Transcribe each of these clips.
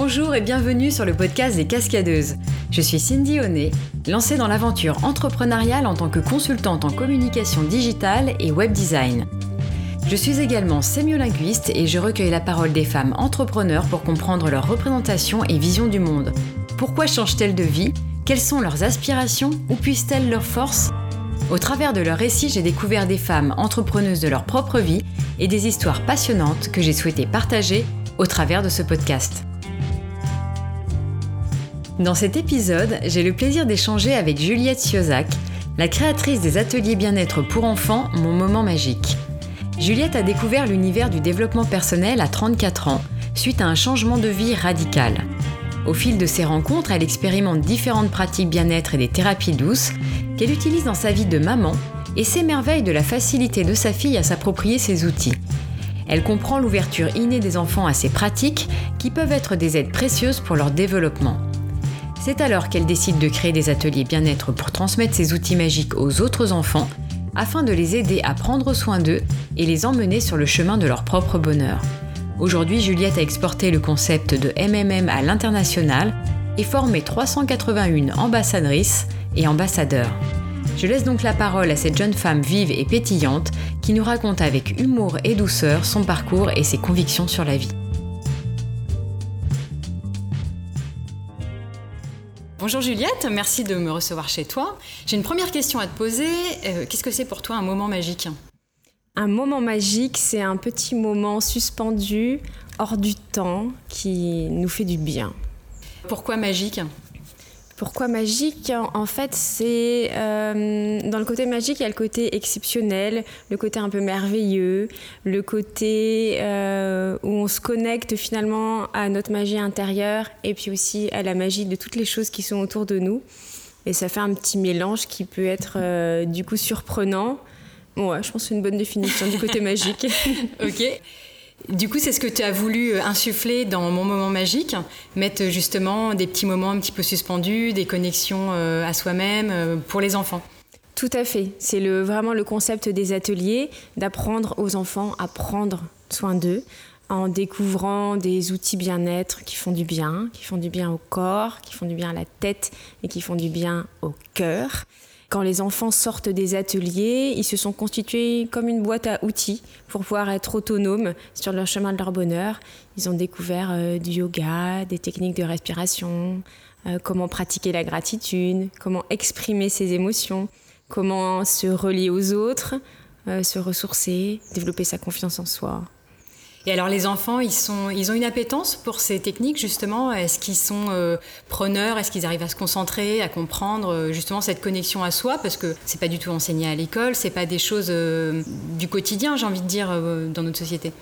Bonjour et bienvenue sur le podcast des Cascadeuses. Je suis Cindy Honnet, lancée dans l'aventure entrepreneuriale en tant que consultante en communication digitale et web design. Je suis également sémiolinguiste et je recueille la parole des femmes entrepreneurs pour comprendre leur représentation et vision du monde. Pourquoi changent-elles de vie? Quelles sont leurs aspirations? Où puissent-elles leurs forces? Au travers de leurs récits, j'ai découvert des femmes entrepreneuses de leur propre vie et des histoires passionnantes que j'ai souhaité partager au travers de ce podcast. Dans cet épisode, j'ai le plaisir d'échanger avec Juliette Siozac, la créatrice des ateliers bien-être pour enfants Mon Moment Magique. Juliette a découvert l'univers du développement personnel à 34 ans, suite à un changement de vie radical. Au fil de ses rencontres, elle expérimente différentes pratiques bien-être et des thérapies douces qu'elle utilise dans sa vie de maman et s'émerveille de la facilité de sa fille à s'approprier ces outils. Elle comprend l'ouverture innée des enfants à ces pratiques qui peuvent être des aides précieuses pour leur développement. C'est alors qu'elle décide de créer des ateliers bien-être pour transmettre ces outils magiques aux autres enfants afin de les aider à prendre soin d'eux et les emmener sur le chemin de leur propre bonheur. Aujourd'hui, Juliette a exporté le concept de MMM à l'international et formé 381 ambassadrices et ambassadeurs. Je laisse donc la parole à cette jeune femme vive et pétillante qui nous raconte avec humour et douceur son parcours et ses convictions sur la vie. Bonjour Juliette, merci de me recevoir chez toi. J'ai une première question à te poser. Euh, qu'est-ce que c'est pour toi un moment magique? Un moment magique, c'est un petit moment suspendu, hors du temps, qui nous fait du bien. Pourquoi magique? Pourquoi magique En fait, c'est euh, dans le côté magique, il y a le côté exceptionnel, le côté un peu merveilleux, le côté euh, où on se connecte finalement à notre magie intérieure et puis aussi à la magie de toutes les choses qui sont autour de nous. Et ça fait un petit mélange qui peut être euh, du coup surprenant. Ouais, je pense que c'est une bonne définition du côté magique. ok. Du coup, c'est ce que tu as voulu euh, insuffler dans Mon Moment Magique, mettre euh, justement des petits moments un petit peu suspendus, des connexions euh, à soi-même pour les enfants. Tout à fait. C'est vraiment le concept des ateliers, d'apprendre aux enfants à prendre soin d'eux en découvrant des outils bien-être qui font du bien, qui font du bien au corps, qui font du bien à la tête et qui font du bien au cœur. Quand les enfants sortent des ateliers, ils se sont constitués comme une boîte à outils pour pouvoir être autonomes sur leur chemin de leur bonheur. Ils ont découvert euh, du yoga, des techniques de respiration, euh, comment pratiquer la gratitude, comment exprimer ses émotions, comment se relier aux autres, euh, se ressourcer, développer sa confiance en soi. Et alors les enfants, ils, sont, ils ont une appétence pour ces techniques justement. Est-ce qu'ils sont euh, preneurs? Est-ce qu'ils arrivent à se concentrer, à comprendre euh, justement cette connexion à soi? Parce que c'est pas du tout enseigné à l'école, c'est pas des choses euh, du quotidien, j'ai envie de dire, dans notre société.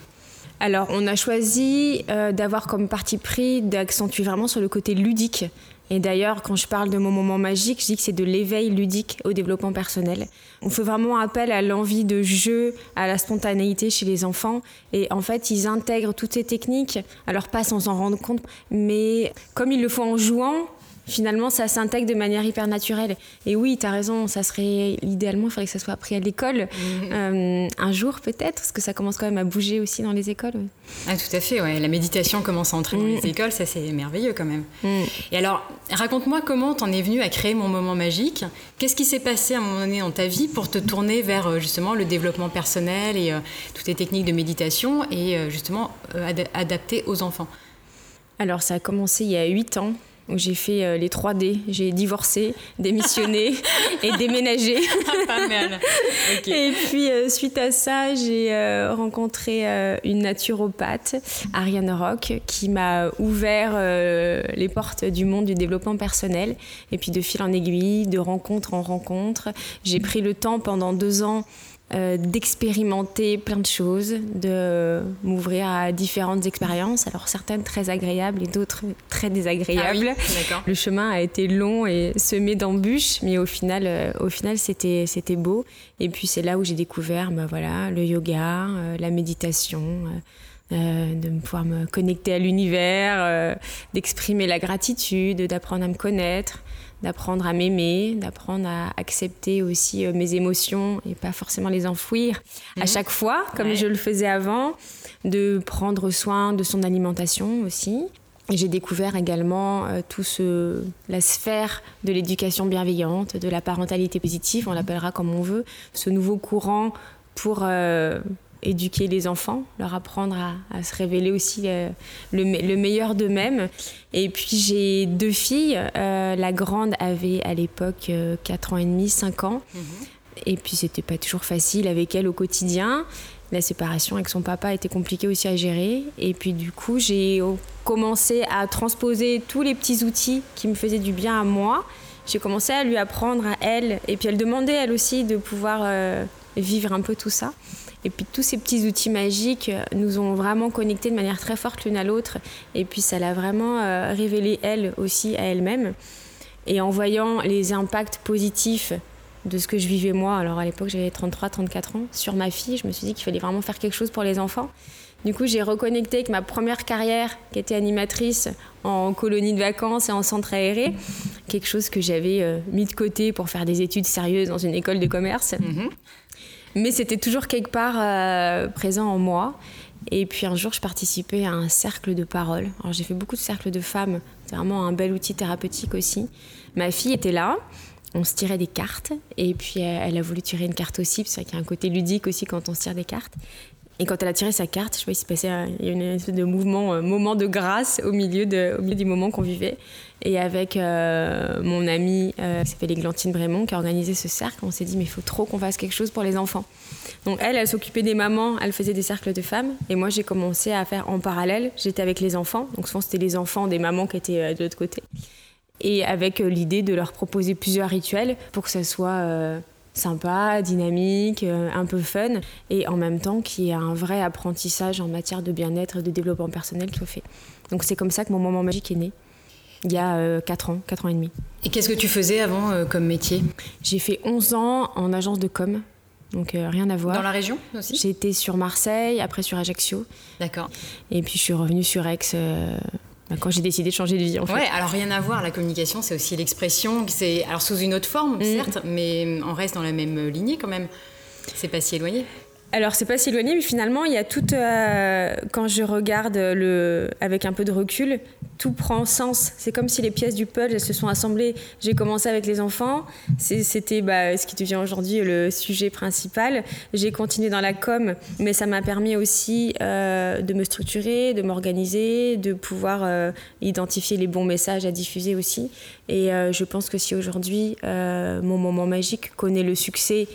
Alors, on a choisi d'avoir comme parti pris d'accentuer vraiment sur le côté ludique et d'ailleurs, quand je parle de mon moment magique, je dis que c'est de l'éveil ludique au développement personnel. On fait vraiment appel à l'envie de jeu, à la spontanéité chez les enfants. Et en fait, ils intègrent toutes ces techniques, alors pas sans en rendre compte, mais comme ils le font en jouant, finalement, ça s'intègre de manière hyper naturelle. Et oui, tu as raison, ça serait idéalement, il faudrait que ça soit appris à l'école, mhm. euh, un jour peut-être, parce que ça commence quand même à bouger aussi dans les écoles. Ah, tout à fait, ouais. la méditation commence à entrer dans les mm. écoles, ça c'est merveilleux quand même. Mm. Et alors, raconte-moi comment t'en es venu à créer mon moment magique. Qu'est-ce qui s'est passé à un moment donné dans ta vie pour te tourner vers euh, justement le développement personnel et euh, toutes les techniques de méditation et justement adaptées aux enfants? Alors ça a commencé il y a 8 ans j'ai fait euh, les 3D. J'ai divorcé, démissionné et déménagé. Pas mal. Et puis, euh, suite à ça, j'ai euh, rencontré une naturopathe, Ariane Rock, qui m'a ouvert les portes du monde du développement personnel. Et puis, de fil en aiguille, de rencontre en rencontre, j'ai pris le temps pendant deux ans euh, d'expérimenter plein de choses, de m'ouvrir à différentes expériences, alors certaines très agréables et d'autres très désagréables. Ah le chemin a été long et semé d'embûches, mais au final, euh, au final c'était, c'était beau. Et puis c'est là où j'ai découvert bah, voilà, le yoga, euh, la méditation. De pouvoir me connecter à l'univers, d'exprimer la gratitude, d'apprendre à me connaître, d'apprendre à m'aimer, d'apprendre à accepter aussi euh, mes émotions et pas forcément les enfouir à mhm. chaque fois, comme je le faisais avant, de prendre soin de son alimentation aussi. j'ai découvert également euh, tout ce, la sphère de l'éducation bienveillante, de la parentalité positive, on l'appellera comme on veut, ce nouveau courant pour euh, éduquer les enfants, leur apprendre à, se révéler aussi euh, le, meilleur d'eux-mêmes. Et puis j'ai deux filles, la grande avait à l'époque 4 ans et demi, 5 ans. Mhm. Et puis c'était pas toujours facile avec elle au quotidien la séparation avec son papa était compliquée aussi à gérer. Et puis du coup, j'ai commencé à transposer tous les petits outils qui me faisaient du bien à moi. J'ai commencé à lui apprendre à elle. Et puis elle demandait elle aussi de pouvoir euh, vivre un peu tout ça. Et puis tous ces petits outils magiques nous ont vraiment connectés de manière très forte l'une à l'autre. Et puis ça l'a vraiment euh, révélé elle aussi à elle-même. Et en voyant les impacts positifs de ce que je vivais moi. Alors à l'époque, j'avais 33, 34 ans. Sur ma fille, je me suis dit qu'il fallait vraiment faire quelque chose pour les enfants. Du coup, j'ai reconnecté avec ma première carrière, qui était animatrice en colonie de vacances et en centre aéré, quelque chose que j'avais euh, mis de côté pour faire des études sérieuses dans une école de commerce. Mhm. Mais c'était toujours quelque part euh, présent en moi. Et puis un jour, je participais à un cercle de parole. Alors j'ai fait beaucoup de cercles de femmes. C'est vraiment un bel outil thérapeutique aussi. Ma fille était là on se tirait des cartes. Et puis elle a voulu tirer une carte aussi, parce qu'il y a un côté ludique aussi quand on se tire des cartes. Et quand elle a tiré sa carte, je sais pas, il s'est passé a une espèce de mouvement, euh, moment de grâce au milieu, du moment qu'on vivait. Et avec euh, mon amie euh, qui s'appelle Églantine Brémond, qui a organisé ce cercle, on s'est dit, mais il faut trop qu'on fasse quelque chose pour les enfants. Donc elle, elle s'occupait des mamans, elle faisait des cercles de femmes. Et moi, j'ai commencé à faire en parallèle. J'étais avec les enfants. Donc souvent, c'était les enfants des mamans qui étaient de l'autre côté et avec euh, l'idée de leur proposer plusieurs rituels pour que ça soit euh, sympa, dynamique, euh, un peu fun, et en même temps qu'il y ait un vrai apprentissage en matière de bien-être et de développement personnel qui soit fait. Donc c'est comme ça que mon moment magique est né, il y a 4 ans, 4 ans et demi. Et qu'est-ce que tu faisais avant comme métier? J'ai fait 11 ans en agence de com. Donc rien à voir. Dans la région aussi? J'étais sur Marseille, après sur Ajaccio. D'accord. Et puis je suis revenue sur Aix bah, quand j'ai décidé de changer de vie en fait. Ouais, alors rien à voir, la communication c'est aussi l'expression, c'est alors sous une autre forme mm. certes, mais on reste dans la même lignée quand même. C'est pas si éloigné. Alors c'est pas si éloigné, mais finalement il y a tout. Euh, quand je regarde le, avec un peu de recul, tout prend sens. C'est comme si les pièces du puzzle se sont assemblées. J'ai commencé avec les enfants, c'était bah, ce qui devient aujourd'hui le sujet principal. J'ai continué dans la com, mais ça m'a permis aussi euh, de me structurer, de m'organiser, de pouvoir euh, identifier les bons messages à diffuser aussi. Et je pense que si aujourd'hui mon moment magique connaît le succès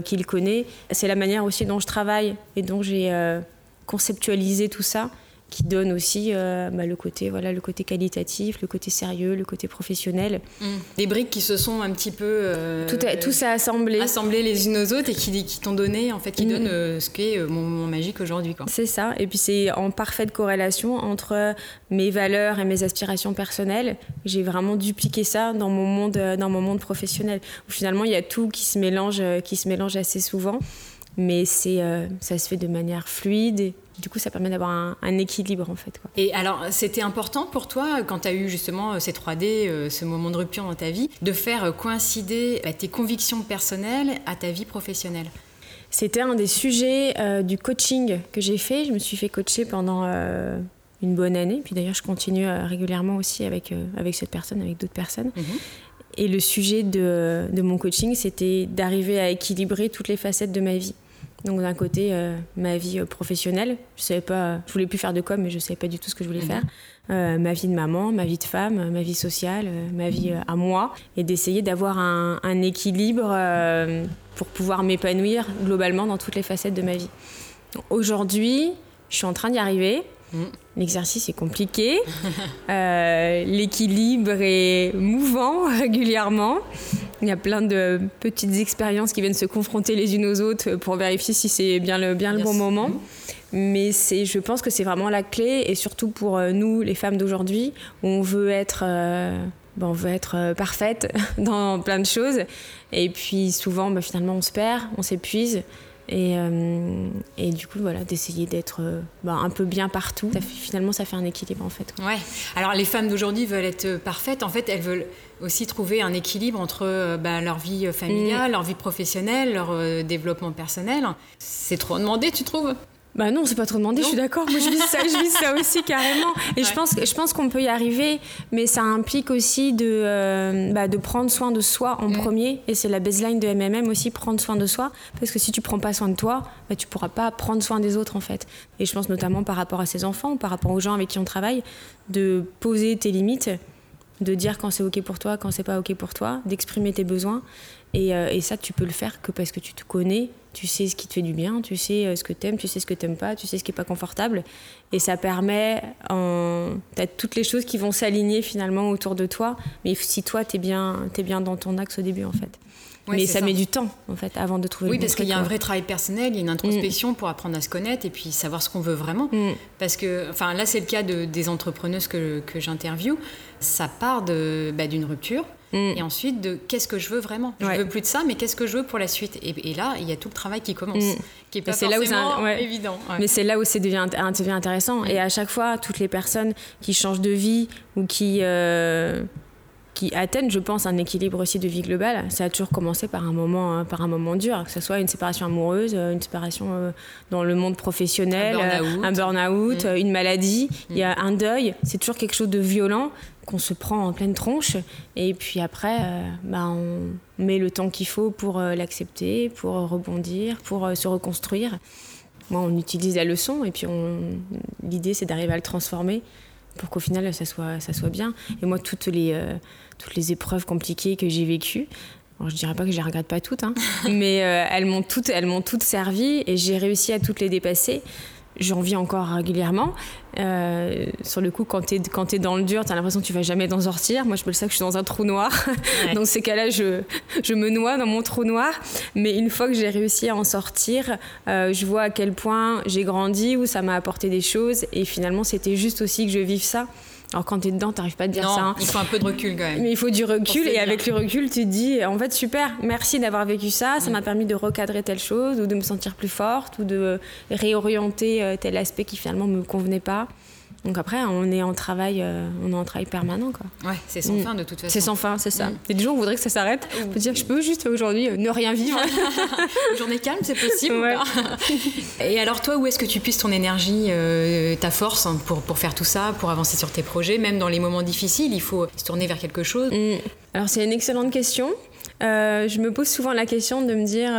qu'il connaît. C'est la manière aussi dont je travaille et dont j'ai euh, conceptualisé tout ça qui donne aussi euh, bah, le côté voilà le côté qualitatif le côté sérieux le côté professionnel. Mmh. des briques qui se sont un petit peu euh, tout, tout s'est assemblé assemblé les unes aux autres et qui, qui t'ont donné en fait qui mmh. donnent euh, ce qu'est mon moment magique aujourd'hui c'est ça. Et puis c'est en parfaite corrélation entre mes valeurs et mes aspirations personnelles. J'ai vraiment dupliqué ça dans mon monde dans mon monde professionnel. Où finalement il y a tout qui se mélange qui se mélange assez souvent. Mais c'est ça se fait de manière fluide du coup, ça permet d'avoir un, équilibre en fait. Et alors, c'était important pour toi, quand tu as eu justement euh, ces 3D, euh, ce moment de rupture dans ta vie, de faire euh, coïncider tes convictions personnelles à ta vie professionnelle? C'était un des sujets du coaching que j'ai fait. Je me suis fait coacher pendant une bonne année. Puis d'ailleurs, je continue régulièrement aussi avec, avec cette personne, avec d'autres personnes. Mhm. Et le sujet de, de mon coaching, c'était d'arriver à équilibrer toutes les facettes de ma vie. Donc d'un côté, euh, ma vie euh, professionnelle, je savais pas, je voulais plus faire de com, mais je savais pas du tout ce que je voulais mhm. faire. Euh, ma vie de maman, ma vie de femme, ma vie sociale, ma vie à moi, et d'essayer d'avoir un, équilibre pour pouvoir m'épanouir globalement dans toutes les facettes de ma vie. Aujourd'hui, je suis en train d'y arriver. Mhm. L'exercice est compliqué, l'équilibre est mouvant régulièrement. Il y a plein de petites expériences qui viennent se confronter les unes aux autres pour vérifier si c'est bien le, bien le bon moment. Mais c'est, je pense que c'est vraiment la clé, et surtout pour euh, nous, les femmes d'aujourd'hui, où on veut être, euh, ben, on veut être euh, parfaite dans plein de choses. Et puis souvent, ben, finalement, on se perd, on s'épuise. Et, euh, et, du coup, voilà, d'essayer d'être euh, bah, un peu bien partout. finalement, ça fait un équilibre en fait. Ouais. Alors, les femmes d'aujourd'hui veulent être parfaites. En fait, elles veulent aussi trouver un équilibre entre euh, bah, leur vie familiale, mm. leur vie professionnelle, leur développement personnel. C'est trop demandé, tu trouves? Bah non, c'est pas trop demandé, je suis d'accord. Moi, je vis ça, je vis ça aussi carrément. Et je pense, je pense qu'on peut y arriver, mais ça implique aussi de, euh, bah, de prendre soin de soi en mm. premier. Et c'est la baseline de MMM aussi, prendre soin de soi. Parce que si tu prends pas soin de toi, bah, tu pourras pas prendre soin des autres en fait. Et je pense notamment par rapport à ses enfants, par rapport aux gens avec qui on travaille, de poser tes limites, de dire quand c'est ok pour toi, quand c'est pas ok pour toi, d'exprimer tes besoins. Et, euh, et ça, tu peux le faire que parce que tu te connais tu sais ce qui te fait du bien, tu sais euh, ce que tu aimes, tu sais ce que tu n'aimes pas, tu sais ce qui n'est pas confortable. Et ça permet, en... tu as toutes les choses qui vont s'aligner finalement autour de toi. Mais si toi, tu es bien, es bien dans ton axe au début, en fait. mais ça, met du temps, en fait, avant de trouver Oui, parce qu'il y a un vrai travail personnel, il y a une introspection mm. pour apprendre à se connaître et puis savoir ce qu'on veut vraiment. Mm. Parce que, enfin, là, c'est le cas de, des entrepreneuses que, que j'interviewe. Ça part bah, d'une rupture Mm. Et ensuite, de qu'est-ce que je veux vraiment? Je veux plus de ça, mais qu'est-ce que je veux pour la suite? Et, là, il y a tout le travail qui commence, mm. qui est pas forcément là où évident. Mais c'est là où c'est devient, devient intéressant. Mm. Et à chaque fois, toutes les personnes qui changent de vie ou qui euh, qui atteignent, je pense, un équilibre aussi de vie globale. Ça a toujours commencé par un moment, hein, par un moment dur, que ce soit une séparation amoureuse, euh, une séparation euh, dans le monde professionnel, un burn-out, une maladie. Il y a un deuil. C'est toujours quelque chose de violent qu'on se prend en pleine tronche. Et puis après, euh, bah, on met le temps qu'il faut pour euh, l'accepter, pour rebondir, pour euh, se reconstruire. Moi, on utilise la leçon et puis l'idée, c'est d'arriver à le transformer pour qu'au final, ça soit, ça soit bien. Et moi, toutes les, toutes les épreuves compliquées que j'ai vécues, je je dirais pas que je les regrette pas toutes, hein, mais elles m'ont toutes, elles m'ont toutes servi et j'ai réussi à toutes les dépasser j'en vis encore régulièrement. Euh, sur le coup, quand tu es, es, dans le dur, tu as l'impression que tu vas jamais t'en sortir. Moi, je peux le savoir que je suis dans un trou noir. dans ces cas-là, je, je, me noie dans mon trou noir. Mais une fois que j'ai réussi à en sortir, euh, je vois à quel point j'ai grandi, où ça m'a apporté des choses. Et finalement, c'était juste aussi que je vive ça. Alors quand tu es dedans, tu n'arrives pas à te dire ça. Hein. Il faut un peu de recul quand même. Mais il faut du recul et avec le recul, tu te dis en fait super, merci d'avoir vécu ça, ça m'a permis de recadrer telle chose ou de me sentir plus forte ou de réorienter euh, tel aspect qui finalement me convenait pas. Donc après, on est en travail, euh, on est en travail permanent, quoi. Ouais, c'est sans mm. fin de toute façon. C'est sans fin, c'est ça. Mm. Et des jours, on voudrait que ça s'arrête. On peut dire, je peux juste aujourd'hui euh, ne rien vivre. journée calme, c'est possible. Et alors toi, où est-ce que tu puisses ton énergie, euh, ta force hein, pour, pour faire tout ça, pour avancer sur tes projets, même dans les moments difficiles, il faut se tourner vers quelque chose. Mm. Alors c'est une excellente question. je me pose souvent la question de me dire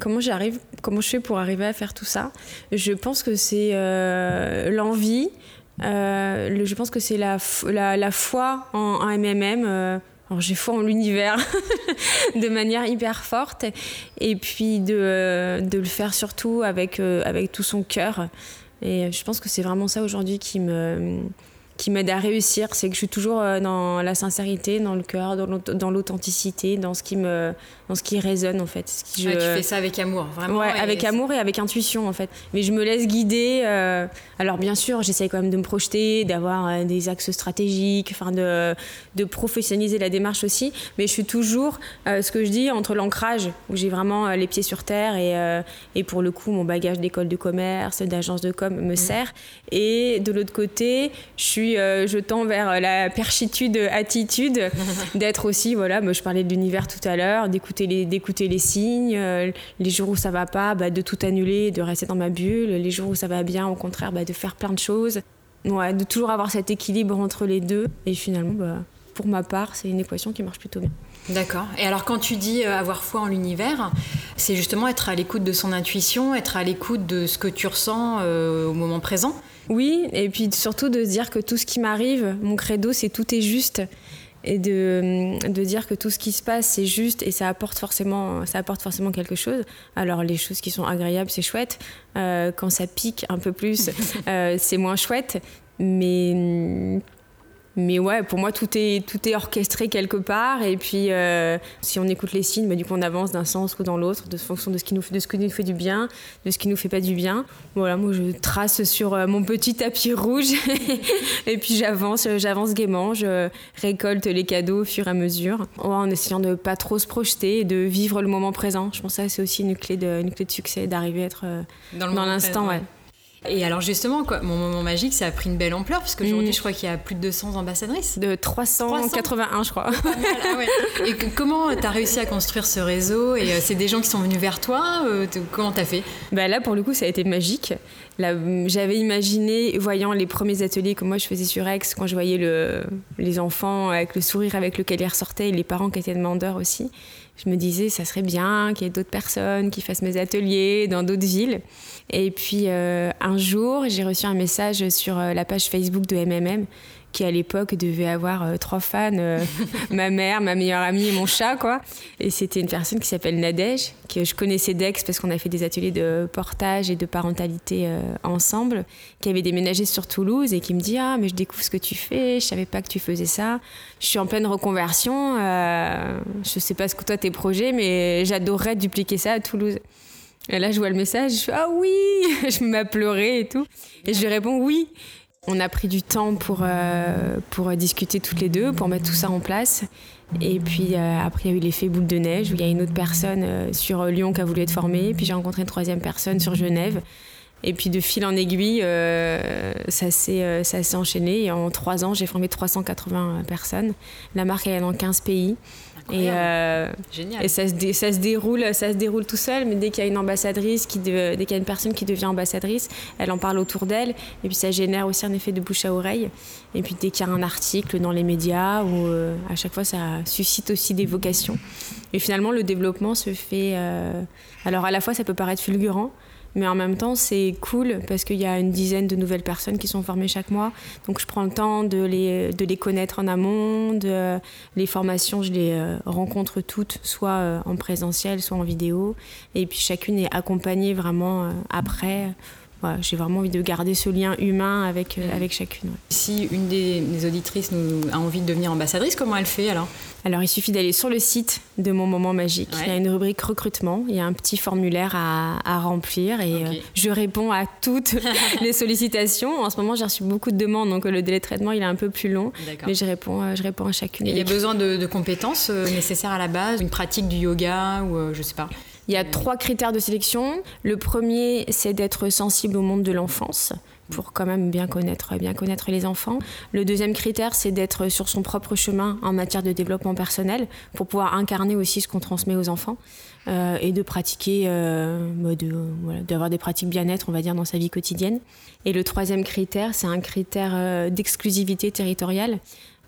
comment j'arrive, comment je fais pour arriver à faire tout ça? Je pense que c'est l'envie, euh, je pense que c'est la, la, foi en, MMM. Euh, alors j'ai foi en l'univers de manière hyper forte et puis de, euh, de le faire surtout avec, avec tout son cœur. Et je pense que c'est vraiment ça aujourd'hui qui me, qui m'aide à réussir, c'est que je suis toujours euh, dans la sincérité, dans le cœur, dans l'authenticité, dans ce qui me, dans ce qui résonne en fait. Ce qui je... tu fais ça avec amour, vraiment. Ouais, avec amour et avec intuition en fait. Mais je me laisse guider. Euh, alors bien sûr, j'essaye quand même de me projeter, d'avoir euh, des axes stratégiques, enfin de, de professionnaliser la démarche aussi. Mais je suis toujours, ce que je dis, entre l'ancrage où j'ai vraiment les pieds sur terre et, et pour le coup mon bagage d'école de commerce, d'agence de com me mmh. sert, et de l'autre côté, je suis euh, je tends vers la perchitude attitude, d'être aussi, voilà, je parlais de l'univers tout à l'heure, d'écouter les, d'écouter les signes, euh, les jours où ça va pas, bah, de tout annuler, de rester dans ma bulle, les jours où ça va bien, au contraire, bah, de faire plein de choses. Ouais, de toujours avoir cet équilibre entre les deux. Et finalement, bah, pour ma part, c'est une équation qui marche plutôt bien. D'accord. Et alors quand tu dis euh, avoir foi en l'univers, c'est justement être à l'écoute de son intuition, être à l'écoute de ce que tu ressens au moment présent oui, et puis surtout de dire que tout ce qui m'arrive, mon credo, c'est tout est juste. Et de, de, dire que tout ce qui se passe, c'est juste et ça apporte, forcément, ça apporte forcément quelque chose. Alors, les choses qui sont agréables, c'est chouette. Euh, quand ça pique un peu plus, euh, c'est moins chouette. Mais mais ouais, pour moi, tout est, tout est orchestré quelque part. Et puis, euh, si on écoute les signes, bah, du coup, on avance d'un sens ou dans l'autre, de fonction de ce, qui nous, de ce qui nous fait du bien, de ce qui nous fait pas du bien. Voilà, moi, je trace sur euh, mon petit tapis rouge. et puis, j'avance, j'avance gaiement. Je récolte les cadeaux au fur et à mesure. en essayant de pas trop se projeter et de vivre le moment présent. Je pense que ça, c'est aussi une clé de, une clé de succès, d'arriver à être euh, dans l'instant. Ouais. Et alors justement, quoi, mon moment magique, ça a pris une belle ampleur, parce qu'aujourd'hui, mm. je crois qu'il y a plus de 200 ambassadrices. De 381, je crois. Ah ouais. Et comment tu as réussi à construire ce réseau Et euh, c'est des gens qui sont venus vers toi euh, Comment t'as fait? Bah Là, pour le coup, ça a été magique. J'avais imaginé, voyant les premiers ateliers que moi je faisais sur Aix, quand je voyais le, les enfants avec le sourire avec lequel ils ressortaient et les parents qui étaient demandeurs aussi, je me disais, ça serait bien qu'il y ait d'autres personnes qui fassent mes ateliers dans d'autres villes. Et puis euh, un jour, j'ai reçu un message sur euh, la page Facebook de MMM qui à l'époque devait avoir euh, trois fans, ma mère, ma meilleure amie et mon chat, quoi. Et c'était une personne qui s'appelle Nadège, que je connaissais d'ex parce qu'on a fait des ateliers de portage et de parentalité ensemble, qui avait déménagé sur Toulouse et qui me dit Ah, mais je découvre ce que tu fais, je savais pas que tu faisais ça. Je suis en pleine reconversion, je sais pas ce que toi tes projets, mais j'adorerais dupliquer ça à Toulouse. Et là, je vois le message, je fais Ah oui Je me mets à pleurer et tout. Et je lui réponds Oui. On a pris du temps pour, euh, pour discuter toutes les deux, pour mettre tout ça en place. Et puis euh, après, il y a eu l'effet boule de neige où il y a une autre personne euh, sur Lyon qui a voulu être formée. Puis j'ai rencontré une troisième personne sur Genève. Et puis de fil en aiguille, ça s'est enchaîné. Et en trois ans, j'ai formé 380 personnes. La marque est dans 15 pays. Et, euh, et ça, se ça, se déroule, ça se déroule tout seul, mais dès qu'il y a une ambassadrice, qui dès qu'il y a une personne qui devient ambassadrice, elle en parle autour d'elle, et puis ça génère aussi un effet de bouche à oreille. Et puis dès qu'il y a un article dans les médias, ou euh, à chaque fois ça suscite aussi des vocations. Et finalement, le développement se fait. Euh, alors à la fois, ça peut paraître fulgurant, mais en même temps, c'est cool parce qu'il y a une dizaine de nouvelles personnes qui sont formées chaque mois. Donc je prends le temps de les, de les connaître en amont. Les formations, je les euh, rencontre toutes, soit euh, en présentiel, soit en vidéo. Et puis chacune est accompagnée vraiment euh, j'ai vraiment envie de garder ce lien humain avec, euh, avec chacune. Si une des, auditrices nous, a envie de devenir ambassadrice, comment elle fait alors? Alors, il suffit d'aller sur le site de Mon Moment Magique. Il y a une rubrique recrutement. Il y a un petit formulaire à, à remplir et euh, je réponds à toutes les sollicitations. En ce moment, j'ai reçu beaucoup de demandes, donc euh, le délai de traitement il est un peu plus long. Mais je réponds, je réponds à chacune. il y a besoin de, de compétences nécessaires à la base, une pratique du yoga ou je sais pas il y a trois critères de sélection. Le premier, c'est d'être sensible au monde de l'enfance pour quand même bien connaître, bien connaître les enfants. Le deuxième critère, c'est d'être sur son propre chemin en matière de développement personnel pour pouvoir incarner aussi ce qu'on transmet aux enfants euh, et de pratiquer, euh, bah, d'avoir des pratiques bien-être, on va dire, dans sa vie quotidienne. Et le troisième critère, c'est un critère euh, d'exclusivité territoriale.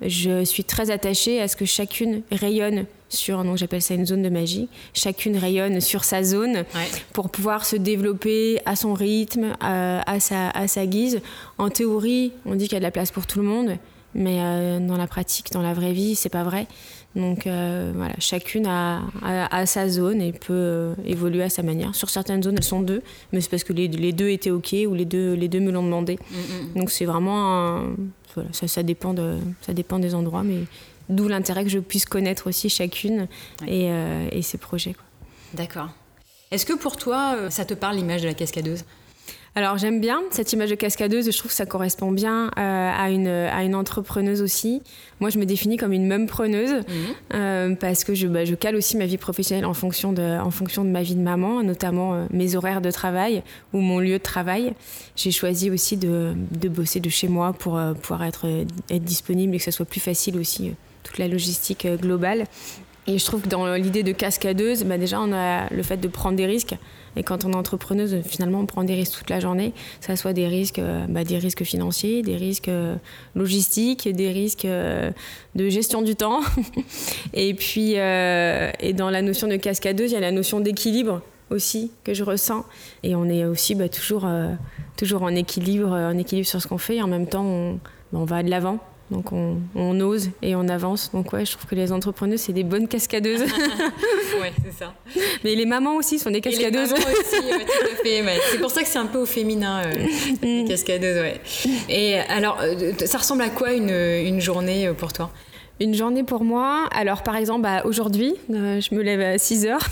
Je suis très attachée à ce que chacune rayonne sur, donc j'appelle ça une zone de magie, chacune rayonne sur sa zone pour pouvoir se développer à son rythme, à, sa, à sa guise. En théorie, on dit qu'il y a de la place pour tout le monde, mais euh, dans la pratique, dans la vraie vie, c'est pas vrai. Donc euh, voilà, chacune a, a, sa zone et peut euh, évoluer à sa manière. Sur certaines zones, elles sont deux, mais c'est parce que les, les, deux étaient OK ou les deux, les deux me l'ont demandé. Mm, mm. Donc c'est vraiment un, ça, ça, dépend de, ça dépend des endroits, mais d'où l'intérêt que je puisse connaître aussi chacune et, euh, et, ses projets. D'accord. Est-ce que pour toi, euh, ça te parle l'image de la cascadeuse? Alors j'aime bien cette image de cascadeuse, je trouve que ça correspond bien euh, à, une, à une entrepreneuse aussi. Moi je me définis comme une même preneuse mhm. euh, parce que je, bah, je, cale aussi ma vie professionnelle en fonction de, en fonction de ma vie de maman, notamment euh, mes horaires de travail ou mon lieu de travail. J'ai choisi aussi de, de, bosser de chez moi pour pouvoir être, être disponible et que ça soit plus facile aussi, toute la logistique globale. Et je trouve que dans l'idée de cascadeuse, bah déjà on a le fait de prendre des risques. Et quand on est entrepreneuse, finalement, on prend des risques toute la journée. Ce soit des risques, euh, bah, des risques financiers, des risques euh, logistiques, des risques euh, de gestion du temps. et puis, dans la notion de cascadeuse, il y a la notion d'équilibre aussi que je ressens. Et on est aussi bah, toujours, en équilibre, en équilibre sur ce qu'on fait. Et en même temps, on va de l'avant. Donc on, on, ose et on avance. Donc ouais, je trouve que les entrepreneuses, c'est des bonnes cascadeuses. ouais, c'est ça. Mais les mamans aussi sont des cascadeuses. Et les mamans aussi, ouais, tout à fait. C'est pour ça que c'est un peu au féminin, euh, les mm. cascadeuses, ouais. Et alors, euh, ça ressemble à quoi une, une journée euh, pour toi? Une journée pour moi, alors par exemple, bah, aujourd'hui, je me lève à 6 heures.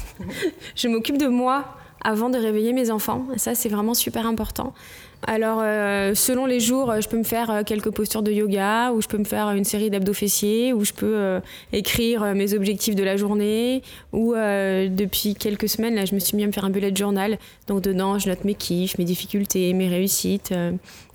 je m'occupe de moi avant de réveiller mes enfants. ça, c'est vraiment super important. Alors, euh, selon les jours, je peux me faire euh, quelques postures de yoga, ou je peux me faire une série d'abdos fessiers, ou je peux euh, écrire mes objectifs de la journée, ou depuis quelques semaines, là, je me suis mis à me faire un bullet journal. Donc, dedans, je note mes kiffs, mes difficultés, mes réussites.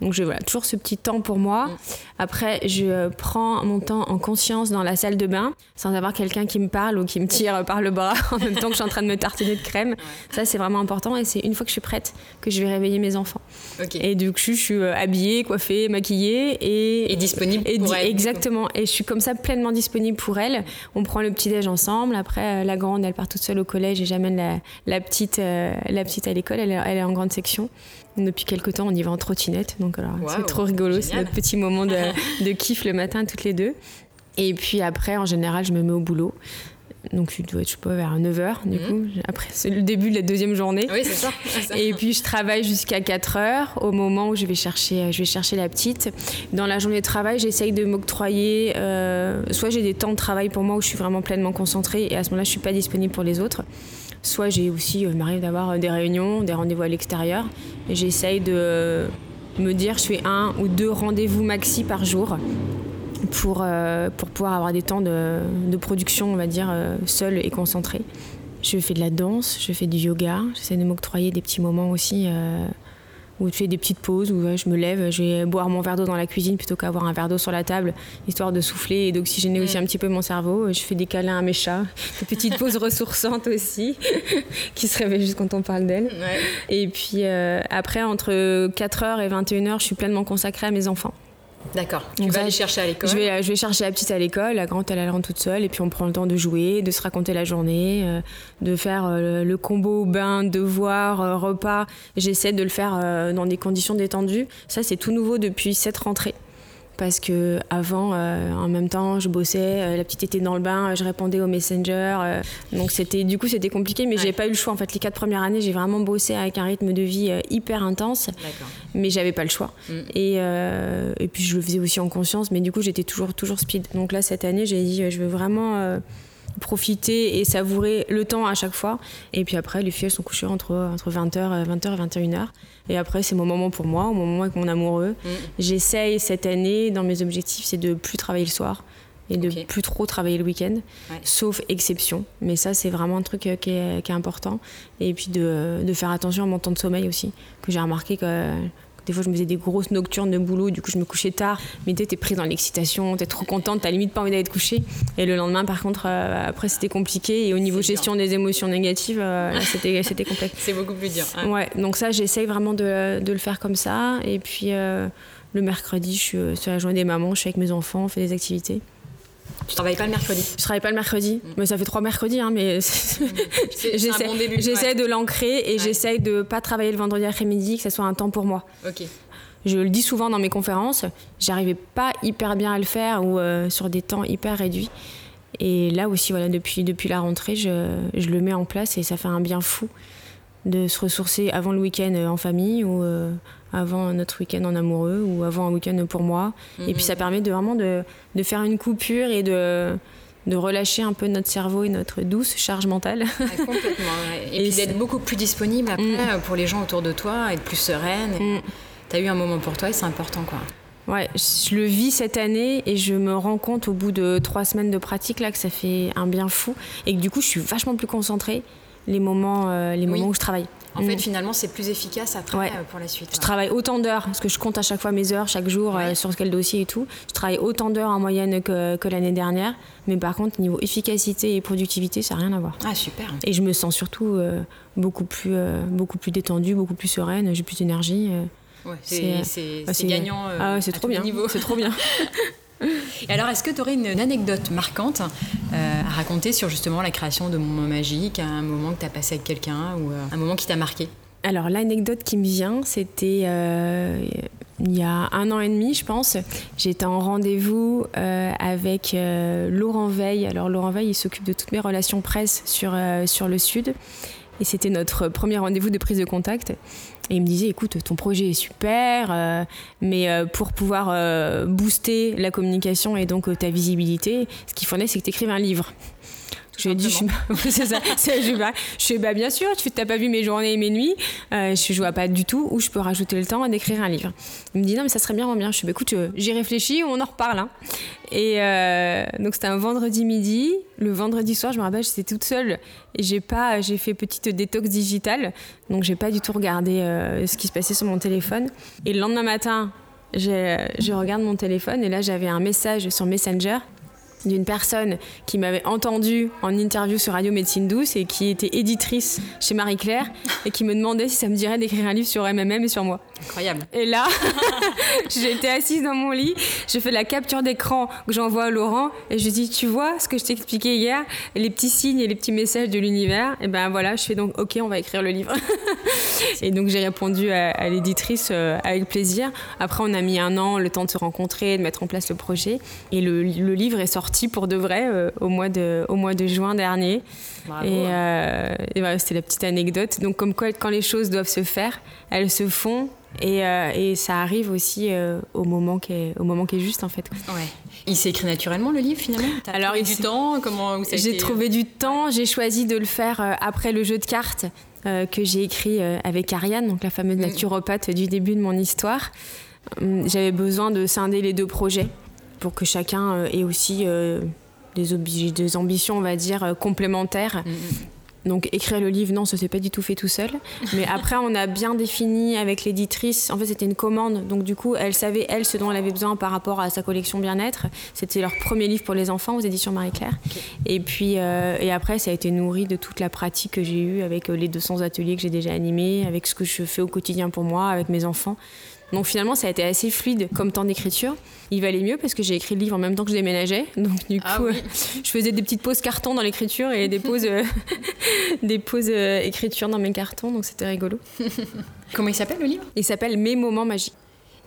donc, je, voilà, toujours ce petit temps pour moi. Mm. Après, je prends mon temps en conscience dans la salle de bain, sans avoir quelqu'un qui me parle ou qui me tire par le bras en même temps que je suis en train de me tartiner de crème. Ça, c'est vraiment important, et c'est une fois que je suis prête que je vais réveiller mes enfants. Et du coup, je suis euh, habillée, coiffée, maquillée et, et disponible pour elle. Exactement. Et je suis comme ça pleinement disponible pour elle. On prend le petit déj ensemble. Après, euh, la grande, elle part toute seule au collège et j'amène la, la, petite, euh, la petite à l'école. Elle, elle, est en grande section. Depuis quelques temps, on y va en trottinette. Donc, c'est trop rigolo. C'est notre petit moment de, de kiff le matin, toutes les deux. Et puis après, en général, je me mets au boulot. Donc, je dois être, je sais pas, vers 9h, du mhm. coup. Après, c'est le début de la deuxième journée. Oui, c'est ça. Et puis, je travaille jusqu'à 4h, au moment où je vais chercher, je vais chercher la petite. Dans la journée de travail, j'essaye de m'octroyer. Euh, soit j'ai des temps de travail pour moi où je suis vraiment pleinement concentrée, et à ce moment-là, je suis pas disponible pour les autres. Soit j'ai aussi, euh, il m'arrive d'avoir des réunions, des rendez-vous à l'extérieur. Et j'essaye de me dire, je fais un ou deux rendez-vous maxi par jour pour, euh, pour pouvoir avoir des temps de, de production, on va dire, euh, seul et concentré. Je fais de la danse, je fais du yoga, j'essaie de m'octroyer des petits moments aussi euh, où je fais des petites pauses, où je me lève, je vais boire mon verre d'eau dans la cuisine plutôt qu'avoir un verre d'eau sur la table, histoire de souffler et d'oxygéner aussi mm. un petit peu mon cerveau. Je fais des câlins à mes chats, des petites pauses ressourçantes aussi, qui se réveillent juste quand on parle d'elles. Et puis après, entre 4h et 21h, je suis pleinement consacrée à mes enfants. D'accord. Tu vas aller chercher à l'école je vais, je vais chercher la petite à l'école, la grande elle, elle rentre toute seule et puis on prend le temps de jouer, de se raconter la journée, euh, de faire euh, le combo bain, devoir, euh, repas. J'essaie de le faire dans des conditions détendues. Ça c'est tout nouveau depuis cette rentrée parce que avant, euh, en même temps, je bossais, euh, la petite était dans le bain, je répondais aux messengers, euh, donc c'était, du coup, c'était compliqué, mais j'ai pas eu le choix. En fait, les quatre premières années, j'ai vraiment bossé avec un rythme de vie hyper intense, mais j'avais pas le choix. Mm. Et, et puis je le faisais aussi en conscience, mais du coup, j'étais toujours, toujours speed. Donc là, cette année, j'ai dit, je veux vraiment profiter et savourer le temps à chaque fois. Et puis après, les filles, elles sont couchées entre, entre 20h, 20h et 21h. Et après, c'est mon moment pour moi, mon moment avec mon amoureux. Mm. J'essaye cette année, dans mes objectifs, c'est de plus travailler le soir et de plus trop travailler le week-end, sauf exception. Mais ça, c'est vraiment un truc euh, qui est, qui est, important. Et puis de, de, faire attention à mon temps de sommeil aussi, que j'ai remarqué que des fois, je me faisais des grosses nocturnes de boulot, du coup, je me couchais tard. Mais tu es prise dans l'excitation, tu es trop contente, tu limite pas envie d'aller te coucher. Et le lendemain, par contre, euh, après, c'était compliqué. Et au niveau gestion des émotions négatives, euh, c'était, c'était complexe. C'est beaucoup plus dur. Hein. Ouais, donc ça, j'essaye vraiment de, de, le faire comme ça. Et puis, euh, le mercredi, je suis sur la journée des mamans, je suis avec mes enfants, on fait des activités. Tu travailles pas le mercredi Je travaille pas le mercredi, mm. mais ça fait trois mercredis, hein, mais j'essaie bon de l'ancrer et j'essaie de pas travailler le vendredi après-midi, que ça soit un temps pour moi. Ok. Je le dis souvent dans mes conférences, j'arrivais pas hyper bien à le faire ou euh, sur des temps hyper réduits. Et là aussi, voilà, depuis, depuis la rentrée, je, je, le mets en place et ça fait un bien fou de se ressourcer avant le week-end euh, en famille ou euh, avant notre week-end en amoureux ou avant un week-end pour moi. Et puis ça mhm. permet de vraiment de, de, faire une coupure et de, de relâcher un peu notre cerveau et notre douce charge mentale. complètement. Et, puis d'être beaucoup plus disponible après mm. pour les gens autour de toi, être plus sereine. Mm. Tu as eu un moment pour toi et c'est important quoi. Ouais, je le vis cette année et je me rends compte au bout de trois semaines de pratique là que ça fait un bien fou et que du coup je suis vachement plus concentrée les moments, euh, les moments où je travaille. En fait, mm. finalement, c'est plus efficace après euh, pour la suite. Je travaille autant d'heures, parce que je compte à chaque fois mes heures, chaque jour, euh, sur quel dossier et tout. Je travaille autant d'heures en moyenne que, que l'année dernière. Mais par contre, niveau efficacité et productivité, ça n'a rien à voir. Ah, super. Et je me sens surtout beaucoup, plus, beaucoup plus détendue, beaucoup plus sereine, j'ai plus d'énergie. Ouais, c'est gagnant. ah, c'est trop, bien. C'est trop bien. Et alors, est-ce que tu aurais une, anecdote marquante euh, à raconter sur justement la création de Moment Magique, un moment que tu as passé avec quelqu'un ou euh, un moment qui t'a marqué? Alors, l'anecdote qui me vient, c'était euh, il y a un an et demi, je pense. J'étais en rendez-vous avec Laurent Veil. Alors, Laurent Veil, il s'occupe de toutes mes relations presse sur, sur le Sud. Et c'était notre premier rendez-vous de prise de contact. Et il me disait, écoute, ton projet est super, euh, mais euh, pour pouvoir euh, booster la communication et donc ta visibilité, ce qu'il fallait, c'est que tu écrives un livre. Je lui ai dit, je, c'est ça, je, bah, je fais, bah, bien sûr, tu n'as pas vu mes journées et mes nuits, euh, je ne vois pas du tout où je peux rajouter le temps d'écrire un livre. Il me dit, non, mais ça serait bien, bien. Je fais, bah, écoute, euh, j'y réfléchis, on en reparle. Hein. Et euh, donc, c'était un vendredi midi. Le vendredi soir, je me rappelle, j'étais toute seule et j'ai pas, j'ai fait petite détox digitale. Donc, j'ai pas du tout regardé ce qui se passait sur mon téléphone. Et le lendemain matin, je regarde mon téléphone et là, j'avais un message sur Messenger d'une personne qui m'avait entendu en interview sur Radio Médecine Douce et qui était éditrice chez Marie-Claire et qui me demandait si ça me dirait d'écrire un livre sur MMM et sur moi. Incroyable. Et là, j'étais assise dans mon lit, je fais la capture d'écran que j'envoie à Laurent et je dis Tu vois ce que je t'ai expliqué hier, les petits signes et les petits messages de l'univers Et ben voilà, je fais donc Ok, on va écrire le livre. et donc j'ai répondu à, l'éditrice euh, avec plaisir. Après, on a mis un an, le temps de se rencontrer, de mettre en place le projet. Et le, le livre est sorti pour de vrai euh, au, mois de, au mois de juin dernier. Et, euh, et voilà, c'était la petite anecdote. Donc, comme quoi, quand les choses doivent se faire, elles se font et, euh, et, ça arrive aussi euh, au moment qui est au moment qui est juste en fait. Ouais. Il s'est écrit naturellement le livre finalement. As Alors trouvé du temps comment J'ai trouvé du temps. J'ai choisi de le faire euh, après le jeu de cartes que j'ai écrit avec Ariane, donc la fameuse mm. naturopathe du début de mon histoire. Hum, j'avais besoin de scinder les deux projets pour que chacun ait aussi des, des, ambitions, on va dire, complémentaires. Mm, mm. Donc écrire le livre, non, ça s'est pas du tout fait tout seul. Mais après, on a bien défini avec l'éditrice. En fait, c'était une commande, donc du coup, elle savait elle ce dont elle avait besoin par rapport à sa collection bien-être. C'était leur premier livre pour les enfants aux éditions Marie-Claire. Et puis euh, et après, ça a été nourri de toute la pratique que j'ai eue avec euh, les 200 ateliers que j'ai déjà animés, avec ce que je fais au quotidien pour moi, avec mes enfants. Donc finalement, ça a été assez fluide comme temps d'écriture. Il valait mieux parce que j'ai écrit le livre en même temps que je déménageais. Donc du ah coup, je faisais des petites pauses carton dans l'écriture et des pauses, euh, des pauses euh, écriture dans mes cartons. Donc c'était rigolo. Comment il s'appelle le livre? Il s'appelle Mes moments magiques.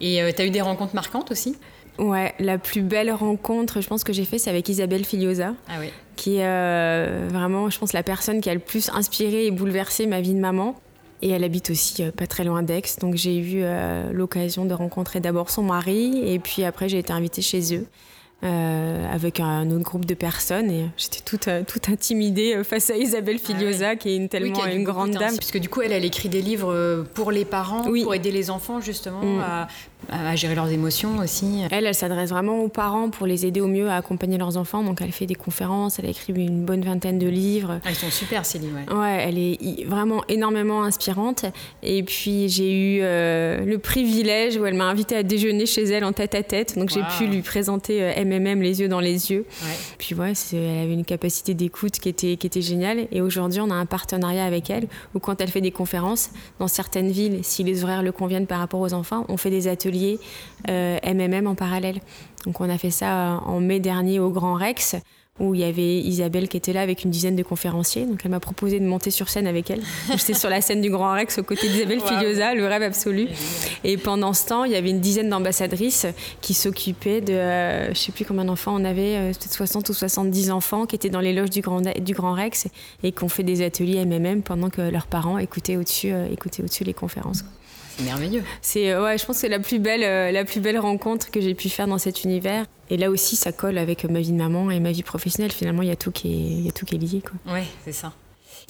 Et euh, tu as eu des rencontres marquantes aussi? Ouais, la plus belle rencontre, je pense que j'ai fait, c'est avec Isabelle Filiosa, ah oui. qui est vraiment, je pense, la personne qui a le plus inspiré et bouleversé ma vie de maman. Et elle habite aussi euh, pas très loin d'Aix. Donc j'ai eu euh, l'occasion de rencontrer d'abord son mari et puis après j'ai été invitée chez eux. Euh, avec un autre groupe de personnes et j'étais toute, toute intimidée face à Isabelle ah Filiosa qui est une, tellement une grande dame. Puisque du coup elle, elle écrit des livres pour les parents, pour aider les enfants justement mm. à, à gérer leurs émotions aussi. Elle, elle s'adresse vraiment aux parents pour les aider au mieux à accompagner leurs enfants. Donc elle fait des conférences, elle a écrit une bonne vingtaine de livres. Elles sont super ces livres. Ouais. ouais, elle est vraiment énormément inspirante. Et puis j'ai eu euh, le privilège où elle m'a invité à déjeuner chez elle en tête à tête. Donc j'ai pu lui présenter MMM les yeux dans les yeux. Ouais. Puis ouais, elle avait une capacité d'écoute qui était, qui était géniale. Et aujourd'hui, on a un partenariat avec elle où quand elle fait des conférences dans certaines villes, si les horaires le conviennent par rapport aux enfants, on fait des ateliers MMM euh, en parallèle. Donc on a fait ça euh, en mai dernier au Grand Rex où il y avait Isabelle qui était là avec une dizaine de conférenciers. Donc elle m'a proposé de monter sur scène avec elle. J'étais sur la scène du Grand Rex aux côtés d'Isabelle Filiosa, le rêve absolu. Et pendant ce temps, il y avait une dizaine d'ambassadrices qui s'occupaient de, euh, je sais plus combien d'enfants on avait, peut-être 60 ou 70 enfants qui étaient dans les loges du Grand, du Grand Rex et qui ont fait des ateliers MMM pendant que leurs parents écoutaient au-dessus, écoutaient au-dessus les conférences merveilleux. C'est euh, ouais, je pense que c'est la plus belle, euh, la plus belle rencontre que j'ai pu faire dans cet univers. Et là aussi, ça colle avec ma vie de maman et ma vie professionnelle. Finalement, il y a tout qui est, il y a tout qui est lié, quoi. Ouais, c'est ça.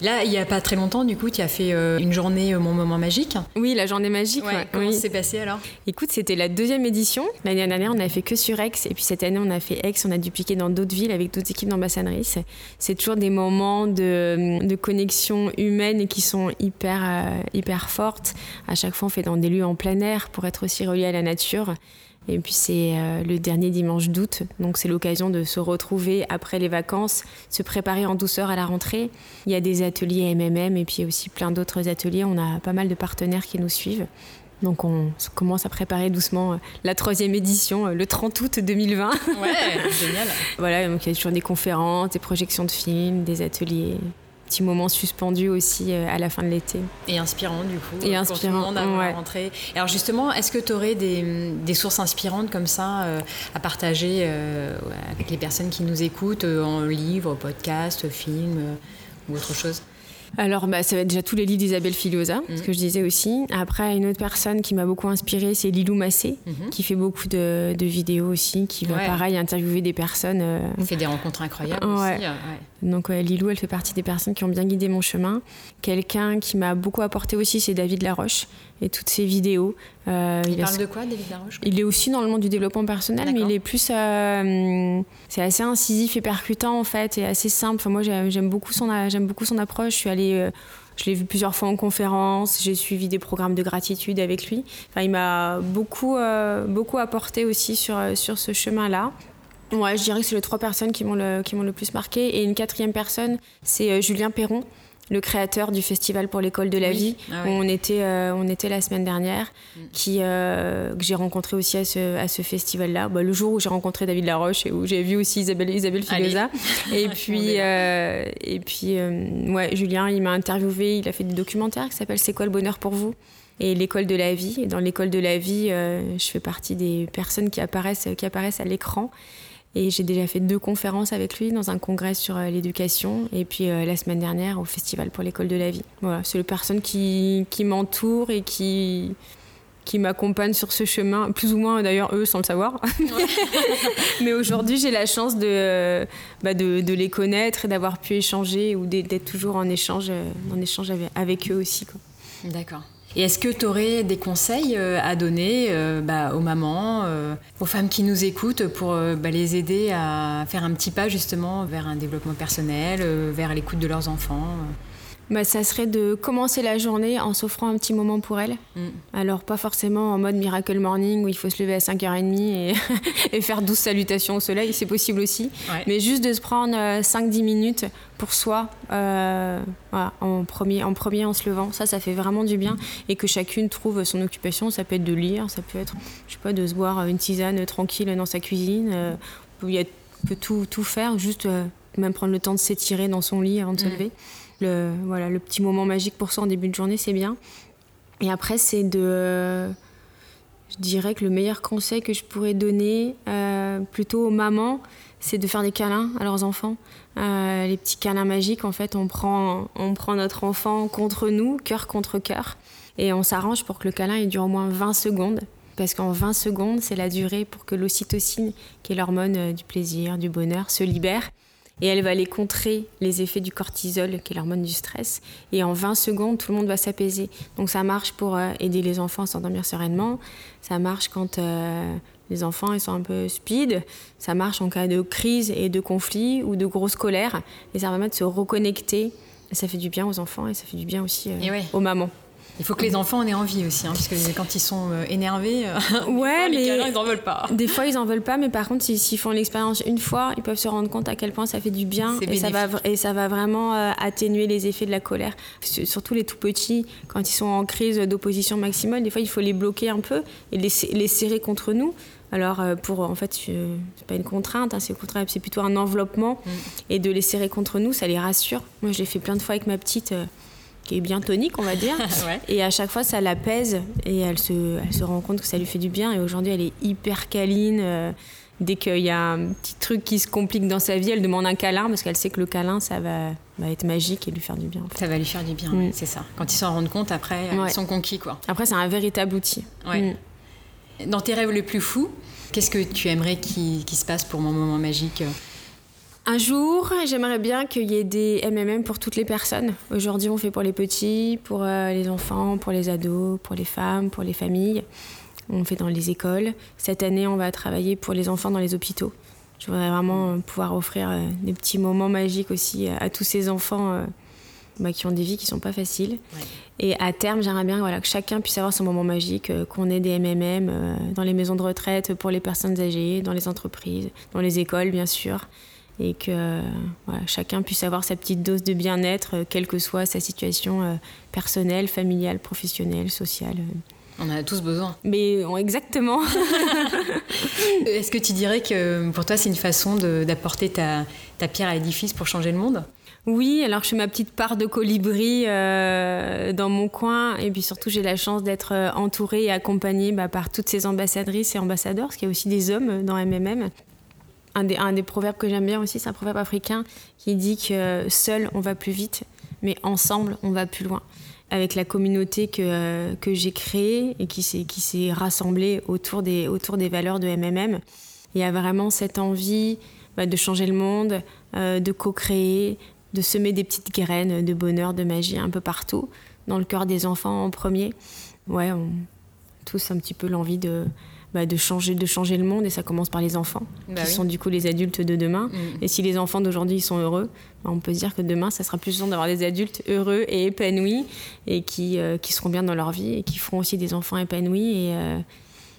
Là, il n'y a pas très longtemps, du coup, tu as fait euh, une journée Mon Moment Magique. Oui, la journée magique. Ouais, comment s'est passé alors? Écoute, c'était la deuxième édition. L'année dernière, on a fait que sur Aix. Et puis cette année, on a fait Aix. On a dupliqué dans d'autres villes avec d'autres équipes d'ambassadrices. C'est toujours des moments de, de, connexion humaine qui sont hyper, euh, hyper fortes. À chaque fois, on fait dans des lieux en plein air pour être aussi relié à la nature. Et puis c'est euh, le dernier dimanche d'août, donc c'est l'occasion de se retrouver après les vacances, se préparer en douceur à la rentrée. Il y a des ateliers MMM et puis aussi plein d'autres ateliers. On a pas mal de partenaires qui nous suivent. Donc on commence à préparer doucement euh, la troisième édition euh, le 30 août 2020. Ouais, génial. voilà, donc il y a toujours des conférences, des projections de films, des ateliers petit moment suspendu aussi euh, à la fin de l'été. Et inspirant du coup. Et inspirant. Le monde à rentrer. Alors justement, est-ce que tu aurais des, des, sources inspirantes comme ça euh, à partager euh, avec les personnes qui nous écoutent en livre, podcast, film ou autre chose? Alors, bah, ça va être déjà tous les livres d'Isabelle Filosa, ce que je disais aussi. Après, une autre personne qui m'a beaucoup inspirée, c'est Lilou Massé, Mhm. qui fait beaucoup de, de vidéos aussi, qui va Ouais. pareil interviewer des personnes. euh, On fait des rencontres incroyables Ouais. aussi. euh, ouais. Donc Lilou, elle fait partie des personnes qui ont bien guidé mon chemin. Quelqu'un qui m'a beaucoup apporté aussi, c'est David Laroche et toutes ses vidéos. Euh, Il parle de quoi, David Laroche il est aussi dans le monde du développement personnel, mais il est plus. euh, c'est assez incisif et percutant en fait, et assez simple. Enfin, moi, j'aime beaucoup son, j'aime beaucoup son approche. Je suis allée. euh, je l'ai vu plusieurs fois en conférence, j'ai suivi des programmes de gratitude avec lui. Enfin, il m'a beaucoup, beaucoup apporté aussi sur, sur ce chemin-là. Ouais, je dirais que c'est les trois personnes qui m'ont le, qui m'ont le plus marqué. Et une quatrième personne, c'est Julien Perron, le créateur du Festival pour l'école de la Oui. vie, Ah où on était, euh, on était la semaine dernière, Mm. qui, euh, que j'ai rencontré aussi à ce, à ce festival-là. Bah, le jour où j'ai rencontré David Laroche et où j'ai vu aussi Isabelle, Isabelle. Filosa. Et puis, euh, et puis ouais, Julien, il m'a interviewé, il a fait des documentaires qui s'appellent C'est quoi le bonheur pour vous? Et l'école de la vie. Et dans l'école de la vie, je fais partie des personnes qui apparaissent, qui apparaissent à l'écran. Et j'ai déjà fait deux conférences avec lui dans un congrès sur euh, l'éducation et puis euh, la semaine dernière au Festival pour l'école de la vie. Voilà, c'est les personnes qui, qui m'entourent et qui, qui m'accompagnent sur ce chemin, plus ou moins d'ailleurs eux sans le savoir. Mais aujourd'hui j'ai la chance de, euh, bah, de, de les connaître et d'avoir pu échanger ou d'être toujours en échange, en échange avec, eux aussi. D'accord. Et est-ce que tu aurais des conseils euh, à donner euh, bah, aux mamans, euh, aux femmes qui nous écoutent pour bah, les aider à faire un petit pas justement vers un développement personnel, vers l'écoute de leurs enfants Bah, ça serait de commencer la journée en s'offrant un petit moment pour elles. Mm. Alors, pas forcément en mode Miracle Morning où il faut se lever à 5h30 et, et faire 12 salutations au soleil, c'est possible aussi. Ouais. Mais juste de se prendre euh, 5-10 minutes pour soi, euh, voilà, en, premier, en premier en se levant, ça, ça fait vraiment du bien. Et que chacune trouve son occupation, ça peut être de lire, ça peut être, je sais pas, de se boire une tisane tranquille dans sa cuisine. euh, il y a- peut tout, tout faire, juste euh, même prendre le temps de s'étirer dans son lit avant de se Mm. lever. Le, voilà, le petit moment magique pour ça en début de journée, c'est bien. Et après, c'est de. Je dirais que le meilleur conseil que je pourrais donner, euh, plutôt aux mamans, c'est de faire des câlins à leurs enfants. Euh, les petits câlins magiques, en fait, on prend, on prend notre enfant contre nous, cœur contre cœur, et on s'arrange pour que le câlin dure au moins 20 secondes. Parce qu'en 20 secondes, c'est la durée pour que l'ocytocine, qui est l'hormone euh, du plaisir, du bonheur, se libère. Et elle va aller contrer les effets du cortisol, qui est l'hormone du stress. Et en 20 secondes, tout le monde va s'apaiser. Donc ça marche pour euh, aider les enfants à s'endormir sereinement. Ça marche quand euh, les enfants ils sont un peu speed. Ça marche en cas de crise et de conflit ou de grosse colère. Et ça permet de se reconnecter. Et ça fait du bien aux enfants et ça fait du bien aussi euh, ouais. aux mamans. Il faut que les enfants en aient envie aussi, hein, parce que quand ils sont euh, énervés, euh, Ouais, les mais- câlins, ils n'en veulent pas. Des fois, ils en veulent pas, mais par contre, s'ils font l'expérience une fois, ils peuvent se rendre compte à quel point ça fait du bien et ça, va, bénéfique. et ça va vraiment euh, atténuer les effets de la colère. Surtout les tout petits, quand ils sont en crise d'opposition maximale, des fois, il faut les bloquer un peu et les, se- les serrer contre nous. Alors, pour en fait, c'est pas une contrainte, hein, c'est au contraire, c'est plutôt un enveloppement. Mm. Et de les serrer contre nous, ça les rassure. Moi, je l'ai fait plein de fois avec ma petite, qui est bien tonique, on va dire. Ouais. Et à chaque fois, ça l'apaise et elle se, elle se rend compte que ça lui fait du bien. Et aujourd'hui, elle est hyper câline. euh, dès qu'il y a un petit truc qui se complique dans sa vie, elle demande un câlin parce qu'elle sait que le câlin, ça va, va être magique et lui faire du bien. en fait. Ça va lui faire du bien, Mm. c'est ça. Quand ils s'en rendent compte, après, Ouais. ils sont conquis, quoi. Après, c'est un véritable outil. Ouais. Mm. Dans tes rêves les plus fous, qu'est-ce que tu aimerais qu'il qu'il se passe pour mon moment magique? Un jour, j'aimerais bien qu'il y ait des MMM pour toutes les personnes. Aujourd'hui, on fait pour les petits, pour euh, les enfants, pour les ados, pour les femmes, pour les familles. On fait dans les écoles. Cette année, on va travailler pour les enfants dans les hôpitaux. Je voudrais vraiment euh, pouvoir offrir euh, des petits moments magiques aussi à, à tous ces enfants euh, bah, qui ont des vies qui sont pas faciles. Ouais. Et à terme, j'aimerais bien voilà, que chacun puisse avoir son moment magique, euh, qu'on ait des MMM euh, dans les maisons de retraite pour les personnes âgées, dans les entreprises, dans les écoles, bien sûr et que euh, voilà, chacun puisse avoir sa petite dose de bien-être, euh, quelle que soit sa situation euh, personnelle, familiale, professionnelle, sociale. On en a tous besoin. Mais exactement. Est-ce que tu dirais que pour toi, c'est une façon d'apporter ta, ta pierre à l'édifice pour changer le monde? Oui, alors je fais ma petite part de colibri euh, dans mon coin et puis surtout j'ai la chance d'être entourée et accompagnée bah, par toutes ces ambassadrices et ambassadeurs, parce qu'il y a aussi des hommes dans MMM. Un des, proverbes que j'aime bien aussi, c'est un proverbe africain qui dit que euh, seul on va plus vite, mais ensemble, on va plus loin. Avec la communauté que, que j'ai créée et qui s'est rassemblée autour des, autour des valeurs de MMM, il y a vraiment cette envie bah, de changer le monde, euh, de co-créer, de semer des petites graines de bonheur, de magie un peu partout, dans le cœur des enfants en premier. Ouais, on tous un petit peu l'envie de, bah, de, changer, de changer le monde et ça commence par les enfants, bah qui sont du coup les adultes de demain. Mm. Et si les enfants d'aujourd'hui sont heureux, bah, on peut se dire que demain, ça sera plus souvent d'avoir des adultes heureux et épanouis et qui, euh, qui seront bien dans leur vie et qui feront aussi des enfants épanouis et, euh,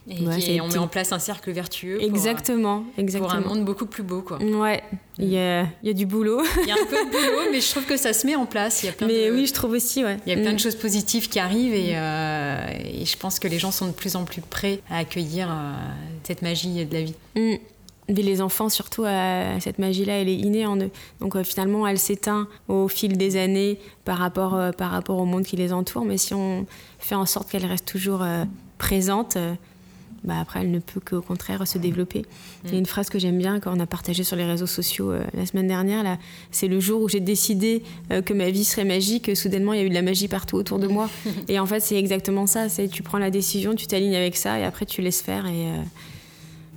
et, on met en place un cercle vertueux. Exactement, exactement. Pour un monde beaucoup plus beau, quoi. Ouais, il y a, y a, du boulot. Il y a un peu de boulot, mais je trouve que ça se met en place. Il y a plein mais oui, je trouve aussi, ouais. Il y a plein de mm. choses positives qui arrivent et, euh, et, je pense que les gens sont de plus en plus prêts à accueillir euh, cette magie de la vie. Mm. Mais les enfants, surtout, euh, cette magie-là, elle est innée en eux. Donc finalement, elle s'éteint au fil des années par rapport, par rapport au monde qui les entoure. Mais si on fait en sorte qu'elle reste toujours présente, bah après, elle ne peut qu'au contraire se développer. Il y a une phrase que j'aime bien quand on a partagé sur les réseaux sociaux euh, la semaine dernière. Là, c'est le jour où j'ai décidé euh, que ma vie serait magique. Soudainement, il y a eu de la magie partout autour de moi. et en fait, c'est exactement ça. C'est tu prends la décision, tu t'alignes avec ça, et après tu laisses faire. Et euh,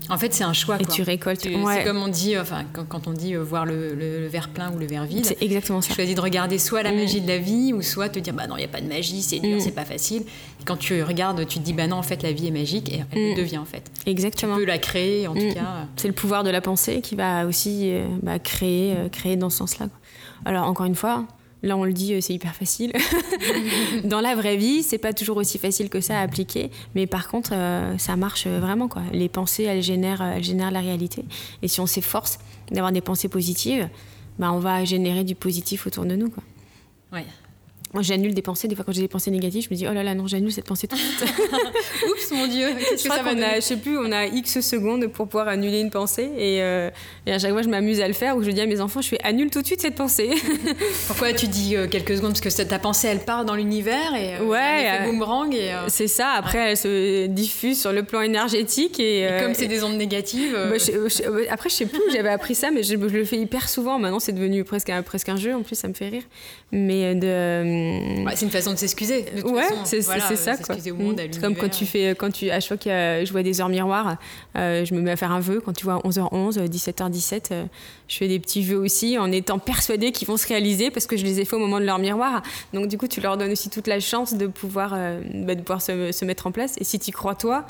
en fait, c'est un choix. Et tu récoltes. C'est comme on dit, enfin, quand, on dit euh, voir le, verre plein ou le verre vide. C'est exactement ça. Tu choisis de regarder soit la mm. magie de la vie, ou soit te dire, bah non, il n'y a pas de magie, c'est dur, mm. c'est pas facile. Et quand tu regardes, tu te dis, bah non, en fait, la vie est magique et elle mm. devient, en fait. Exactement. Tu peux la créer, en tout cas. C'est le pouvoir de la pensée qui va aussi euh, bah, créer, euh, créer dans ce sens-là. Alors, encore une fois, Là, on le dit, euh, c'est hyper facile. Dans la vraie vie, c'est pas toujours aussi facile que ça à appliquer, mais par contre, euh, ça marche vraiment. Quoi. Les pensées, elles génèrent, elles génèrent la réalité. Et si on s'efforce d'avoir des pensées positives, bah, on va générer du positif autour de nous. Quoi. Ouais. J'annule des pensées. Des fois, quand j'ai des pensées négatives, je me dis, oh là là, non, j'annule cette pensée tout de suite. Oups, mon Dieu, que ça va a, Je sais plus, on a X secondes pour pouvoir annuler une pensée. Et, euh, et à chaque fois, je m'amuse à le faire, où je dis à mes enfants, je fais annule tout de suite cette pensée. Pourquoi tu dis euh, quelques secondes? Parce que ta pensée, elle part dans l'univers et euh, ouais, elle boomerang. Et, c'est ça. Après, elle se diffuse sur le plan énergétique. Et, comme c'est des ondes négatives. Bah, après, je sais plus où j'avais appris ça, mais je, le fais hyper souvent. Maintenant, c'est devenu presque un, presque un jeu. En plus, ça me fait rire. Mais de c'est une façon de s'excuser. Ouais, c'est ça quoi. Au monde, mm. Comme quand tu fais, quand tu, à chaque fois que je vois des heures miroirs, euh, je me mets à faire un vœu. Quand tu vois 11h11, 17h17, je fais des petits vœux aussi en étant persuadée qu'ils vont se réaliser parce que je les ai fait au moment de leur miroir. Donc du coup, tu leur donnes aussi toute la chance de pouvoir, euh, bah, de pouvoir se, se, mettre en place. Et si tu y crois toi,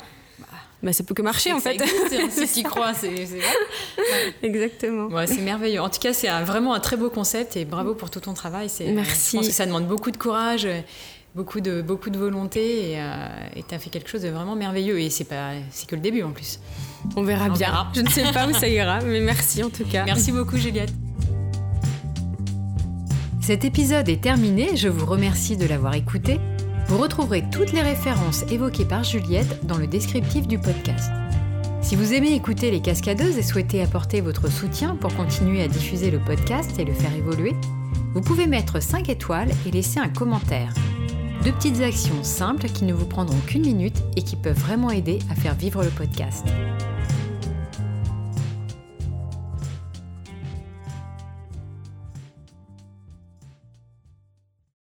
bah, ça peut que marcher en fait. Si tu crois, c'est Exactement. Ouais, c'est merveilleux. En tout cas, c'est vraiment un très beau concept et bravo pour tout ton travail. Merci. Je pense que ça demande beaucoup de courage, beaucoup de, beaucoup de volonté et euh, tu as fait quelque chose de vraiment merveilleux. Et c'est pas c'est que le début en plus. On verra bien. Je ne sais pas où ça ira, mais merci en tout cas. Merci beaucoup, Juliette. Cet épisode est terminé. Je vous remercie de l'avoir écouté. Vous retrouverez toutes les références évoquées par Juliette dans le descriptif du podcast. Si vous aimez écouter les cascadeuses et souhaitez apporter votre soutien pour continuer à diffuser le podcast et le faire évoluer, vous pouvez mettre 5 étoiles et laisser un commentaire. Deux petites actions simples qui ne vous prendront qu'une minute et qui peuvent vraiment aider à faire vivre le podcast.